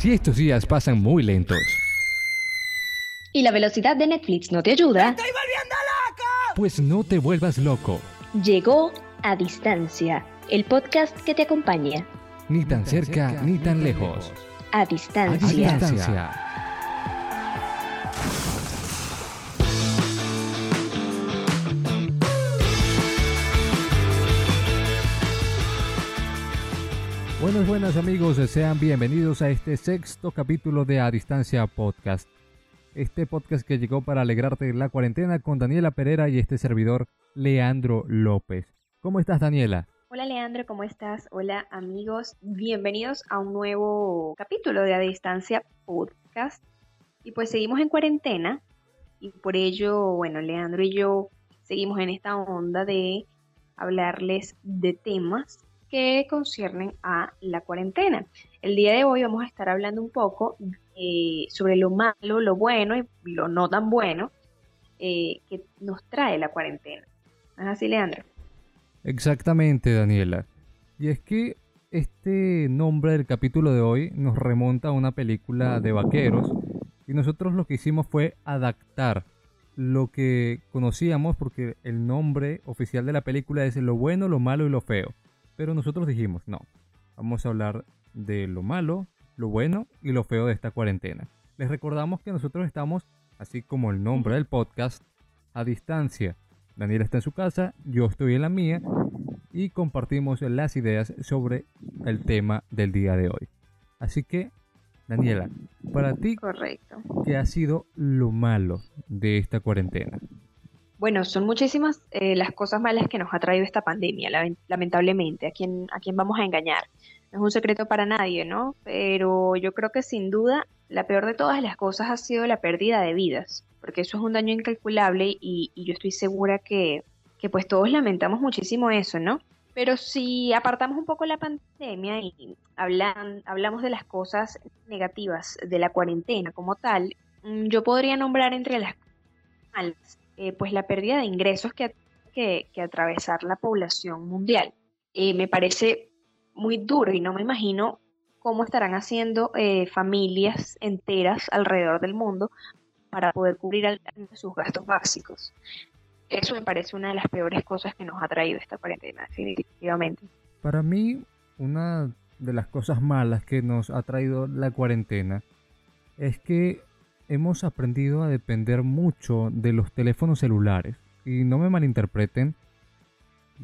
Si estos días pasan muy lentos. ¿Y la velocidad de Netflix no te ayuda? ¡Estoy volviendo loco! Pues no te vuelvas loco. Llegó a distancia, el podcast que te acompaña. Ni tan cerca ni tan lejos. A A distancia. distancia. Buenas, buenas amigos, sean bienvenidos a este sexto capítulo de A Distancia Podcast. Este podcast que llegó para alegrarte la cuarentena con Daniela Pereira y este servidor Leandro López. ¿Cómo estás Daniela? Hola Leandro, ¿cómo estás? Hola amigos, bienvenidos a un nuevo capítulo de A Distancia Podcast. Y pues seguimos en cuarentena y por ello, bueno, Leandro y yo seguimos en esta onda de hablarles de temas que conciernen a la cuarentena. El día de hoy vamos a estar hablando un poco eh, sobre lo malo, lo bueno y lo no tan bueno eh, que nos trae la cuarentena. ¿No es así, Leandro? Exactamente, Daniela. Y es que este nombre del capítulo de hoy nos remonta a una película de vaqueros y nosotros lo que hicimos fue adaptar lo que conocíamos porque el nombre oficial de la película es lo bueno, lo malo y lo feo. Pero nosotros dijimos, no, vamos a hablar de lo malo, lo bueno y lo feo de esta cuarentena. Les recordamos que nosotros estamos, así como el nombre del podcast, a distancia. Daniela está en su casa, yo estoy en la mía y compartimos las ideas sobre el tema del día de hoy. Así que, Daniela, para ti, Correcto. ¿qué ha sido lo malo de esta cuarentena? Bueno, son muchísimas eh, las cosas malas que nos ha traído esta pandemia, la- lamentablemente. ¿A quién, ¿A quién vamos a engañar? No es un secreto para nadie, ¿no? Pero yo creo que sin duda la peor de todas las cosas ha sido la pérdida de vidas, porque eso es un daño incalculable y, y yo estoy segura que, que pues todos lamentamos muchísimo eso, ¿no? Pero si apartamos un poco la pandemia y hablan, hablamos de las cosas negativas de la cuarentena como tal, mm, yo podría nombrar entre las malas, eh, pues la pérdida de ingresos que, que, que atravesar la población mundial. Eh, me parece muy duro y no me imagino cómo estarán haciendo eh, familias enteras alrededor del mundo para poder cubrir sus gastos básicos. Eso me parece una de las peores cosas que nos ha traído esta cuarentena, definitivamente. Para mí, una de las cosas malas que nos ha traído la cuarentena es que hemos aprendido a depender mucho de los teléfonos celulares. Y no me malinterpreten,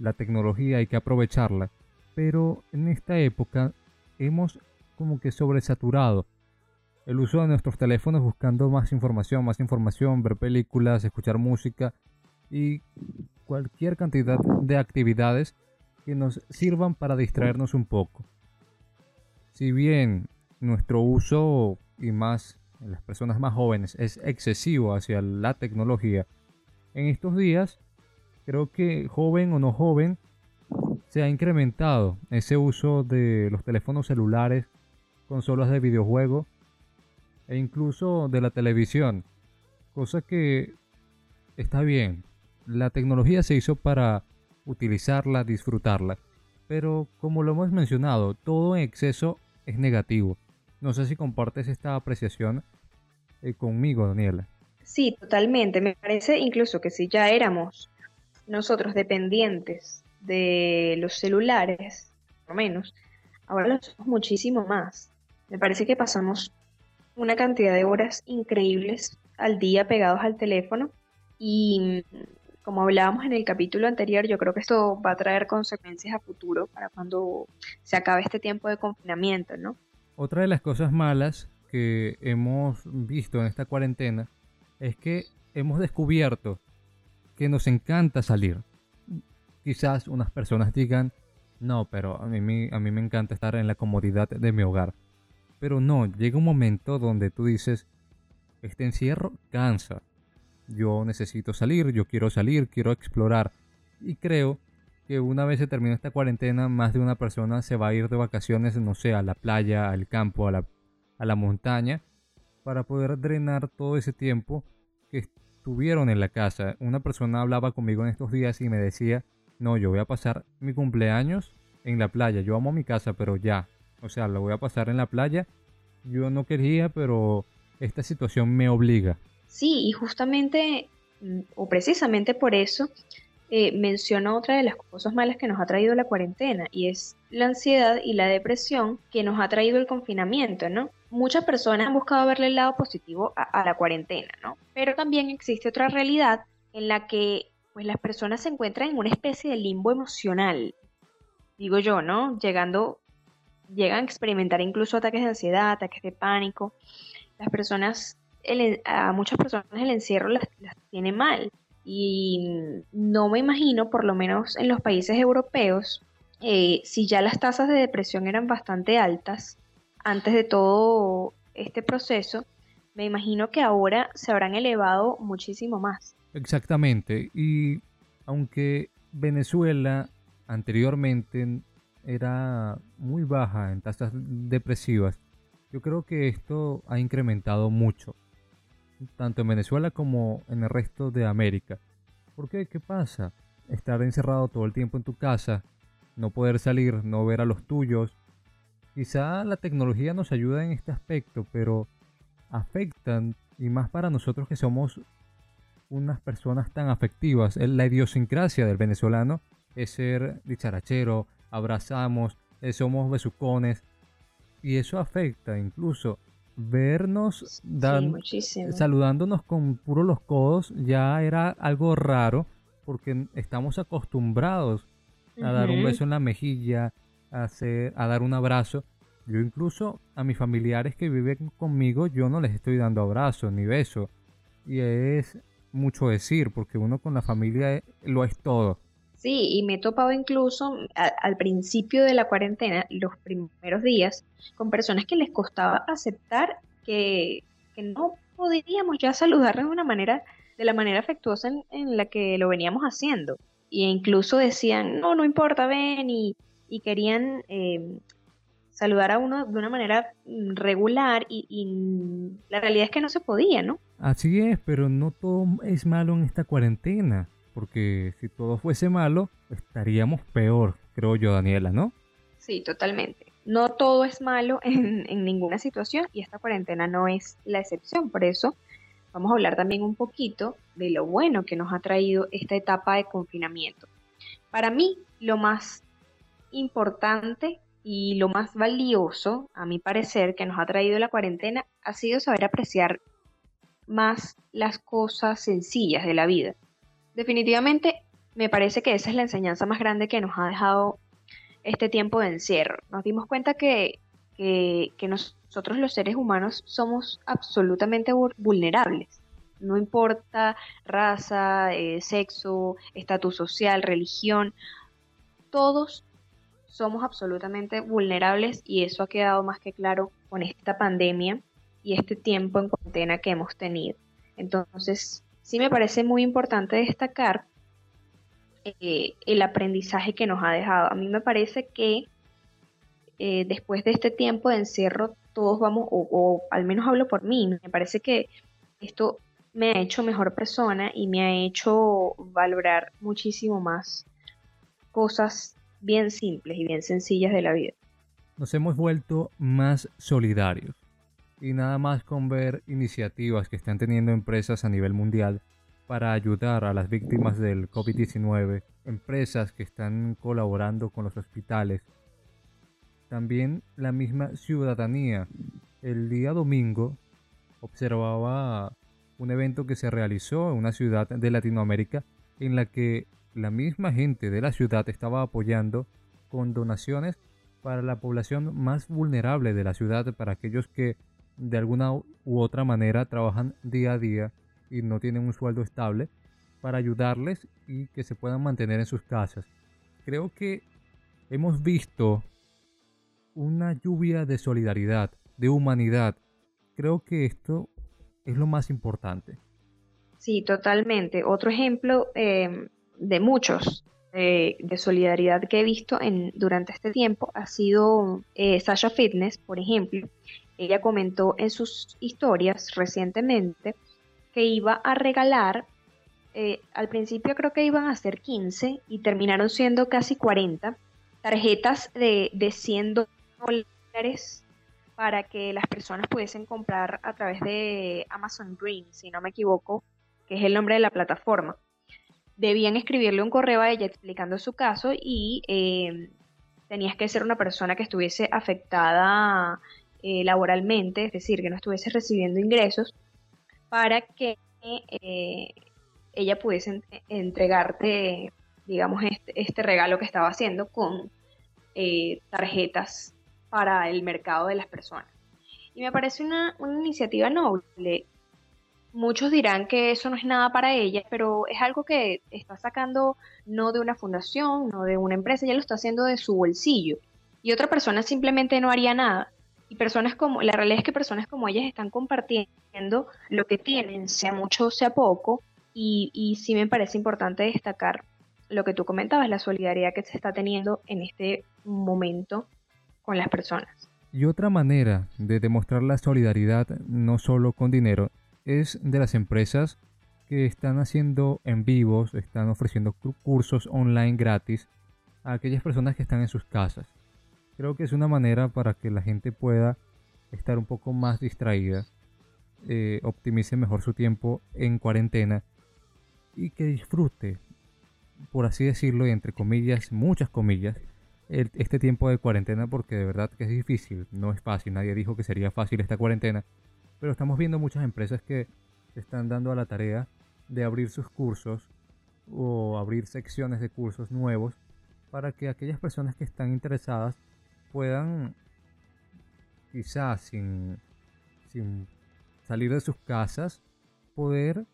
la tecnología hay que aprovecharla, pero en esta época hemos como que sobresaturado el uso de nuestros teléfonos buscando más información, más información, ver películas, escuchar música y cualquier cantidad de actividades que nos sirvan para distraernos un poco. Si bien nuestro uso y más en las personas más jóvenes es excesivo hacia la tecnología, en estos días creo que joven o no joven se ha incrementado ese uso de los teléfonos celulares, consolas de videojuego e incluso de la televisión, cosa que está bien. La tecnología se hizo para utilizarla, disfrutarla, pero como lo hemos mencionado, todo en exceso es negativo. No sé si compartes esta apreciación eh, conmigo, Daniela. Sí, totalmente. Me parece incluso que si ya éramos nosotros dependientes de los celulares, por lo menos, ahora lo somos muchísimo más. Me parece que pasamos una cantidad de horas increíbles al día pegados al teléfono y mm, como hablábamos en el capítulo anterior, yo creo que esto va a traer consecuencias a futuro para cuando se acabe este tiempo de confinamiento, ¿no? Otra de las cosas malas que hemos visto en esta cuarentena es que hemos descubierto que nos encanta salir. Quizás unas personas digan, no, pero a mí, me- encanta estar en la comodidad de mi hogar. Pero no, llega un momento donde tú dices, este encierro cansa. Yo necesito salir, yo quiero salir, quiero explorar. Y creo que una vez se termine esta cuarentena, más de una persona se va a ir de vacaciones, no sé, a la playa, al campo, a la, a la montaña, para poder drenar todo ese tiempo que estuvieron en la casa. Una persona hablaba conmigo en estos días y me decía, no, yo voy a pasar mi cumpleaños en la playa. Yo amo mi casa, pero ya. O sea, lo voy a pasar en la playa yo no quería, pero esta situación me obliga. Sí, y justamente, mm, o precisamente por eso, eh, menciono otra de las cosas malas que nos ha traído la cuarentena, y es la ansiedad y la depresión que nos ha traído el confinamiento, ¿no? Muchas personas han buscado verle el lado positivo a, la cuarentena, ¿no? Pero también existe otra realidad en la que pues las personas se encuentran en una especie de limbo emocional, digo yo, ¿no? Llegando, llegan a experimentar incluso ataques de ansiedad, ataques de pánico. Las personas, a muchas personas el encierro las, tiene mal. Y no me imagino, por lo menos en los países europeos, eh, si ya las tasas de depresión eran bastante altas antes de todo este proceso, me imagino que ahora se habrán elevado muchísimo más. Exactamente. Y aunque Venezuela anteriormente era muy baja en tasas depresivas, yo creo que esto ha incrementado mucho, tanto en Venezuela como en el resto de América. ¿Por qué? ¿Qué pasa? Estar encerrado todo el tiempo en tu casa, no poder salir, no ver a los tuyos. Quizá la tecnología nos ayuda en este aspecto, pero afectan, y más para nosotros que somos unas personas tan afectivas. La idiosincrasia del venezolano es ser dicharachero, abrazamos, eh, somos besucones. Y eso afecta incluso vernos saludándonos con puro los codos ya era algo raro porque estamos acostumbrados a dar un beso en la mejilla, a, hacer, a dar un abrazo. Yo incluso a mis familiares que viven conmigo, yo no les estoy dando abrazo ni beso. Y es mucho decir, porque uno con la familia lo es todo. Sí, y me he topado incluso al principio de la cuarentena, los primeros días, con personas que les costaba aceptar que, no podíamos ya saludar de una manera, de la manera afectuosa en, la que lo veníamos haciendo. Y incluso decían, no, no importa, ven, y, y querían eh, saludar a uno de una manera mm, regular y, la realidad es que no se podía, ¿no? Así es, pero no todo es malo en esta cuarentena, porque si todo fuese malo, estaríamos peor, creo yo, Daniela, ¿no? Sí, totalmente. No todo es malo en, en ninguna situación y esta cuarentena no es la excepción, por eso vamos a hablar también un poquito de lo bueno que nos ha traído esta etapa de confinamiento. Para mí, lo más importante y lo más valioso, a mi parecer, que nos ha traído la cuarentena ha sido saber apreciar más las cosas sencillas de la vida. Definitivamente, me parece que esa es la enseñanza más grande que nos ha dejado este tiempo de encierro. Nos dimos cuenta que, que, nosotros los seres humanos somos absolutamente vulnerables. No importa raza, eh, sexo, estatus social, religión, todos somos absolutamente vulnerables y eso ha quedado más que claro con esta pandemia y este tiempo en cuarentena que hemos tenido. Entonces, sí me parece muy importante destacar eh, el aprendizaje que nos ha dejado. A mí me parece que eh, después de este tiempo de encierro, todos vamos, o, o al menos hablo por mí, me parece que esto me ha hecho mejor persona y me ha hecho valorar muchísimo más cosas bien simples y bien sencillas de la vida. Nos hemos vuelto más solidarios. Y nada más con ver iniciativas que están teniendo empresas a nivel mundial para ayudar a las víctimas del COVID-19, empresas que están colaborando con los hospitales. También la misma ciudadanía. El día domingo observaba un evento que se realizó en una ciudad de Latinoamérica en la que la misma gente de la ciudad estaba apoyando con donaciones para la población más vulnerable de la ciudad, para aquellos que de alguna u otra manera trabajan día a día y no tienen un sueldo estable, para ayudarles y que se puedan mantener en sus casas. Creo que hemos visto una lluvia de solidaridad, de humanidad. Creo que esto es lo más importante. Sí, totalmente. Otro ejemplo eh, de muchos de, solidaridad que he visto en, durante este tiempo ha sido eh, Sasha Fitness, por ejemplo. Ella comentó en sus historias recientemente que iba a regalar, eh, al principio creo que iban a ser 15 y terminaron siendo casi 40 tarjetas de, de 100 dólares para que las personas pudiesen comprar a través de Amazon Green, si no me equivoco, que es el nombre de la plataforma. Debían escribirle un correo a ella explicando su caso y eh, tenías que ser una persona que estuviese afectada eh, laboralmente, es decir, que no estuviese recibiendo ingresos, para que eh, ella pudiese entregarte, digamos, este, este, regalo que estaba haciendo con tarjetas para el mercado de las personas. Y me parece una, iniciativa noble. Muchos dirán que eso no es nada para ella, pero es algo que está sacando no de una fundación, no de una empresa, ella lo está haciendo de su bolsillo. Y otra persona simplemente no haría nada. Y personas como, la realidad es que personas como ellas están compartiendo lo que tienen, sea mucho sea poco, y, y sí me parece importante destacar lo que tú comentabas, la solidaridad que se está teniendo en este momento con las personas. Y otra manera de demostrar la solidaridad, no solo con dinero, es de las empresas que están haciendo en vivos, están ofreciendo cursos online gratis a aquellas personas que están en sus casas. Creo que es una manera para que la gente pueda estar un poco más distraída, eh, optimice mejor su tiempo en cuarentena y que disfrute, por así decirlo, y entre comillas, muchas comillas, este tiempo de cuarentena porque de verdad que es difícil, no es fácil, nadie dijo que sería fácil esta cuarentena, pero estamos viendo muchas empresas que están dando a la tarea de abrir sus cursos o abrir secciones de cursos nuevos para que aquellas personas que están interesadas puedan quizás sin, sin salir de sus casas poder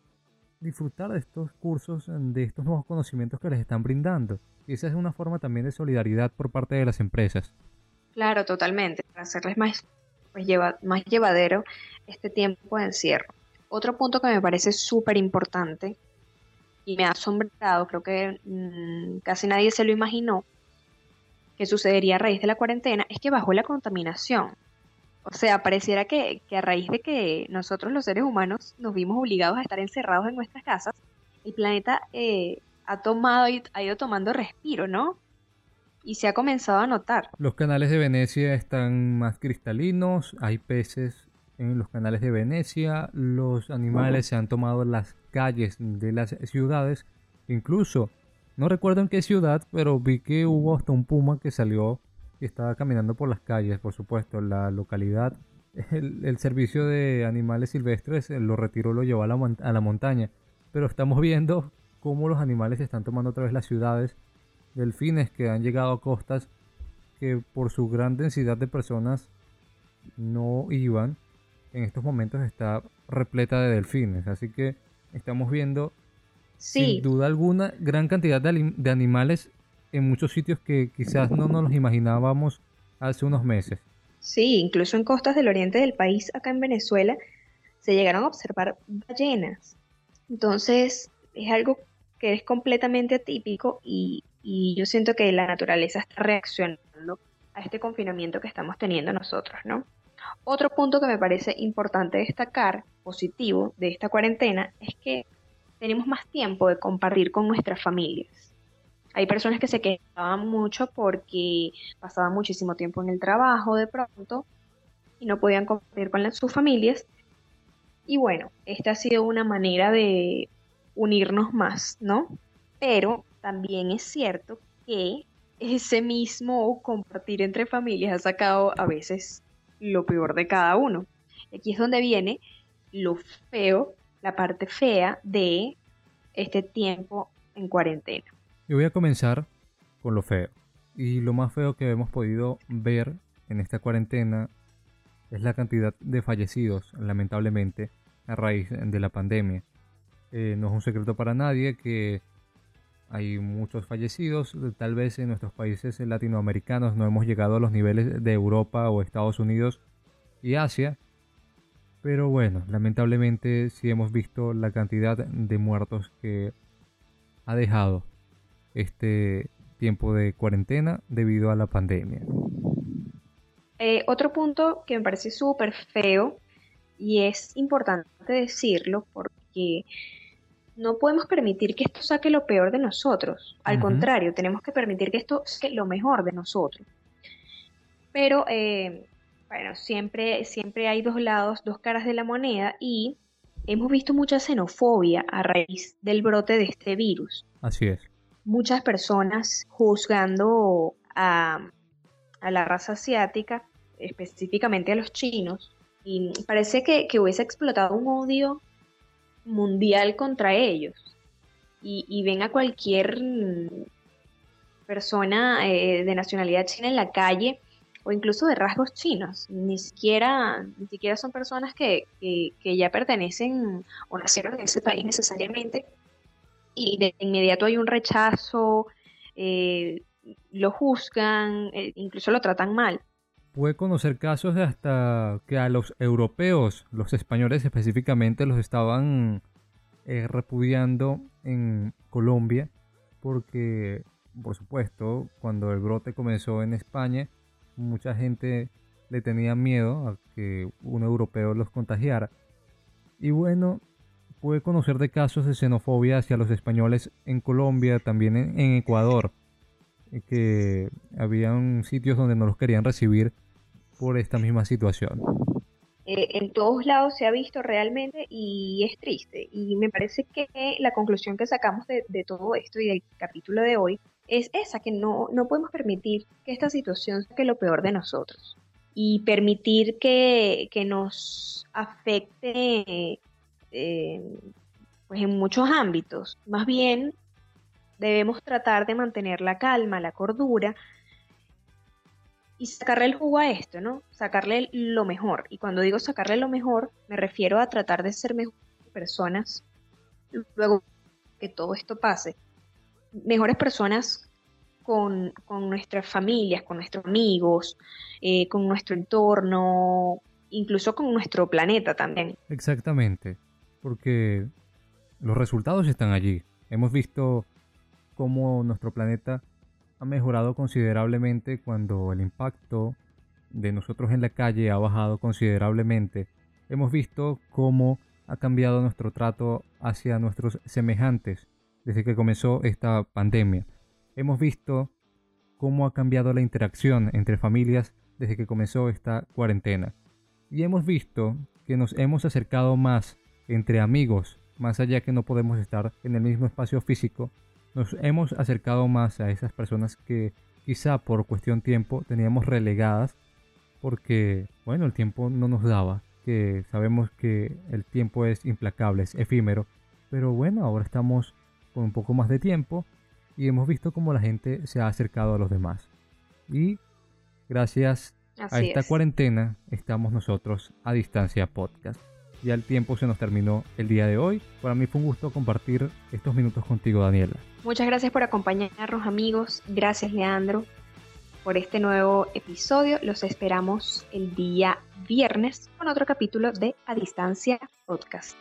disfrutar de estos cursos, de estos nuevos conocimientos que les están brindando. Y esa es una forma también de solidaridad por parte de las empresas. Claro, totalmente, para hacerles más, pues, más llevadero este tiempo de encierro. Otro punto que me parece súper importante y me ha asombrado, creo que mm, casi nadie se lo imaginó, que sucedería a raíz de la cuarentena, es que bajó la contaminación. O sea, pareciera que, que, a raíz de que nosotros los seres humanos nos vimos obligados a estar encerrados en nuestras casas, el planeta eh, ha tomado y ha ido tomando respiro, ¿no? Y se ha comenzado a notar. Los canales de Venecia están más cristalinos, hay peces en los canales de Venecia, los animales se han tomado las calles de las ciudades, incluso, no recuerdo en qué ciudad, pero vi que hubo hasta un puma que salió y estaba caminando por las calles, por supuesto, la localidad. El, servicio de animales silvestres lo retiró, lo llevó a la, a la montaña, pero estamos viendo cómo los animales están tomando otra vez las ciudades, delfines que han llegado a costas que por su gran densidad de personas no iban, en estos momentos está repleta de delfines, así que estamos viendo sin duda alguna gran cantidad de, de animales en muchos sitios que quizás no nos los imaginábamos hace unos meses. Sí, incluso en costas del oriente del país, acá en Venezuela, se llegaron a observar ballenas. Entonces, es algo que es completamente atípico y, yo siento que la naturaleza está reaccionando a este confinamiento que estamos teniendo nosotros, ¿no? Otro punto que me parece importante destacar, positivo, de esta cuarentena, es que tenemos más tiempo de compartir con nuestras familias. Hay personas que se quedaban mucho porque pasaban muchísimo tiempo en el trabajo de pronto y no podían compartir con sus familias. Y bueno, esta ha sido una manera de unirnos más, ¿no? Pero también es cierto que ese mismo compartir entre familias ha sacado a veces lo peor de cada uno. Aquí es donde viene lo feo, la parte fea de este tiempo en cuarentena. Yo voy a comenzar con lo feo. Y lo más feo que hemos podido ver en esta cuarentena es la cantidad de fallecidos, lamentablemente, a raíz de la pandemia. Eh, no es un secreto para nadie que hay muchos fallecidos. Tal vez en nuestros países latinoamericanos no hemos llegado a los niveles de Europa o Estados Unidos y Asia. Pero bueno, lamentablemente sí hemos visto la cantidad de muertos que ha dejado este tiempo de cuarentena debido a la pandemia. Eh, otro punto que me parece súper feo y es importante decirlo porque no podemos permitir que esto saque lo peor de nosotros. Al contrario, tenemos que permitir que esto saque lo mejor de nosotros. Pero eh, Bueno, siempre, siempre hay dos lados, dos caras de la moneda y hemos visto mucha xenofobia a raíz del brote de este virus. Así es. Muchas personas juzgando a, a la raza asiática, específicamente a los chinos, y parece que, hubiese explotado un odio mundial contra ellos. Y, ven a cualquier persona eh, de nacionalidad china en la calle o incluso de rasgos chinos. Ni siquiera, ni siquiera son personas que, ya pertenecen o nacieron en ese país necesariamente. Y de inmediato hay un rechazo, eh, lo juzgan, eh, incluso lo tratan mal. Puede conocer casos de hasta que a los europeos, los españoles específicamente, los estaban eh, repudiando en Colombia porque, por supuesto, cuando el brote comenzó en España, mucha gente le tenía miedo a que un europeo los contagiara. Y bueno, puede conocer de casos de xenofobia hacia los españoles en Colombia, también en, Ecuador, eh, que habían sitios donde no los querían recibir por esta misma situación. Eh, en todos lados se ha visto realmente y es triste. Y me parece que la conclusión que sacamos de todo esto y del capítulo de hoy es esa, que no, no podemos permitir que esta situación saque lo peor de nosotros y permitir que, nos afecte eh, pues en muchos ámbitos. Más bien, debemos tratar de mantener la calma, la cordura y sacarle el jugo a esto, ¿no? Sacarle lo mejor. Y cuando digo sacarle lo mejor, me refiero a tratar de ser mejores personas luego que todo esto pase mejores personas con, nuestras familias, con nuestros amigos, eh, con nuestro entorno, incluso con nuestro planeta también. Exactamente, porque los resultados están allí. Hemos visto cómo nuestro planeta ha mejorado considerablemente cuando el impacto de nosotros en la calle ha bajado considerablemente. Hemos visto cómo ha cambiado nuestro trato hacia nuestros semejantes desde que comenzó esta pandemia. Hemos visto cómo ha cambiado la interacción entre familias desde que comenzó esta cuarentena. Y hemos visto que nos hemos acercado más entre amigos, más allá que no podemos estar en el mismo espacio físico, nos hemos acercado más a esas personas que quizá por cuestión tiempo teníamos relegadas porque, bueno, el tiempo no nos daba, que sabemos que el tiempo es implacable, es efímero, pero bueno, ahora estamos con un poco más de tiempo y hemos visto cómo la gente se ha acercado a los demás. Y gracias a esta cuarentena estamos nosotros a distancia podcast. Ya el tiempo se nos terminó el día de hoy. Para mí fue un gusto compartir estos minutos contigo, Daniela. Muchas gracias por acompañarnos, amigos. Gracias, Leandro, por este nuevo episodio. Los esperamos el día viernes con otro capítulo de A Distancia Podcast.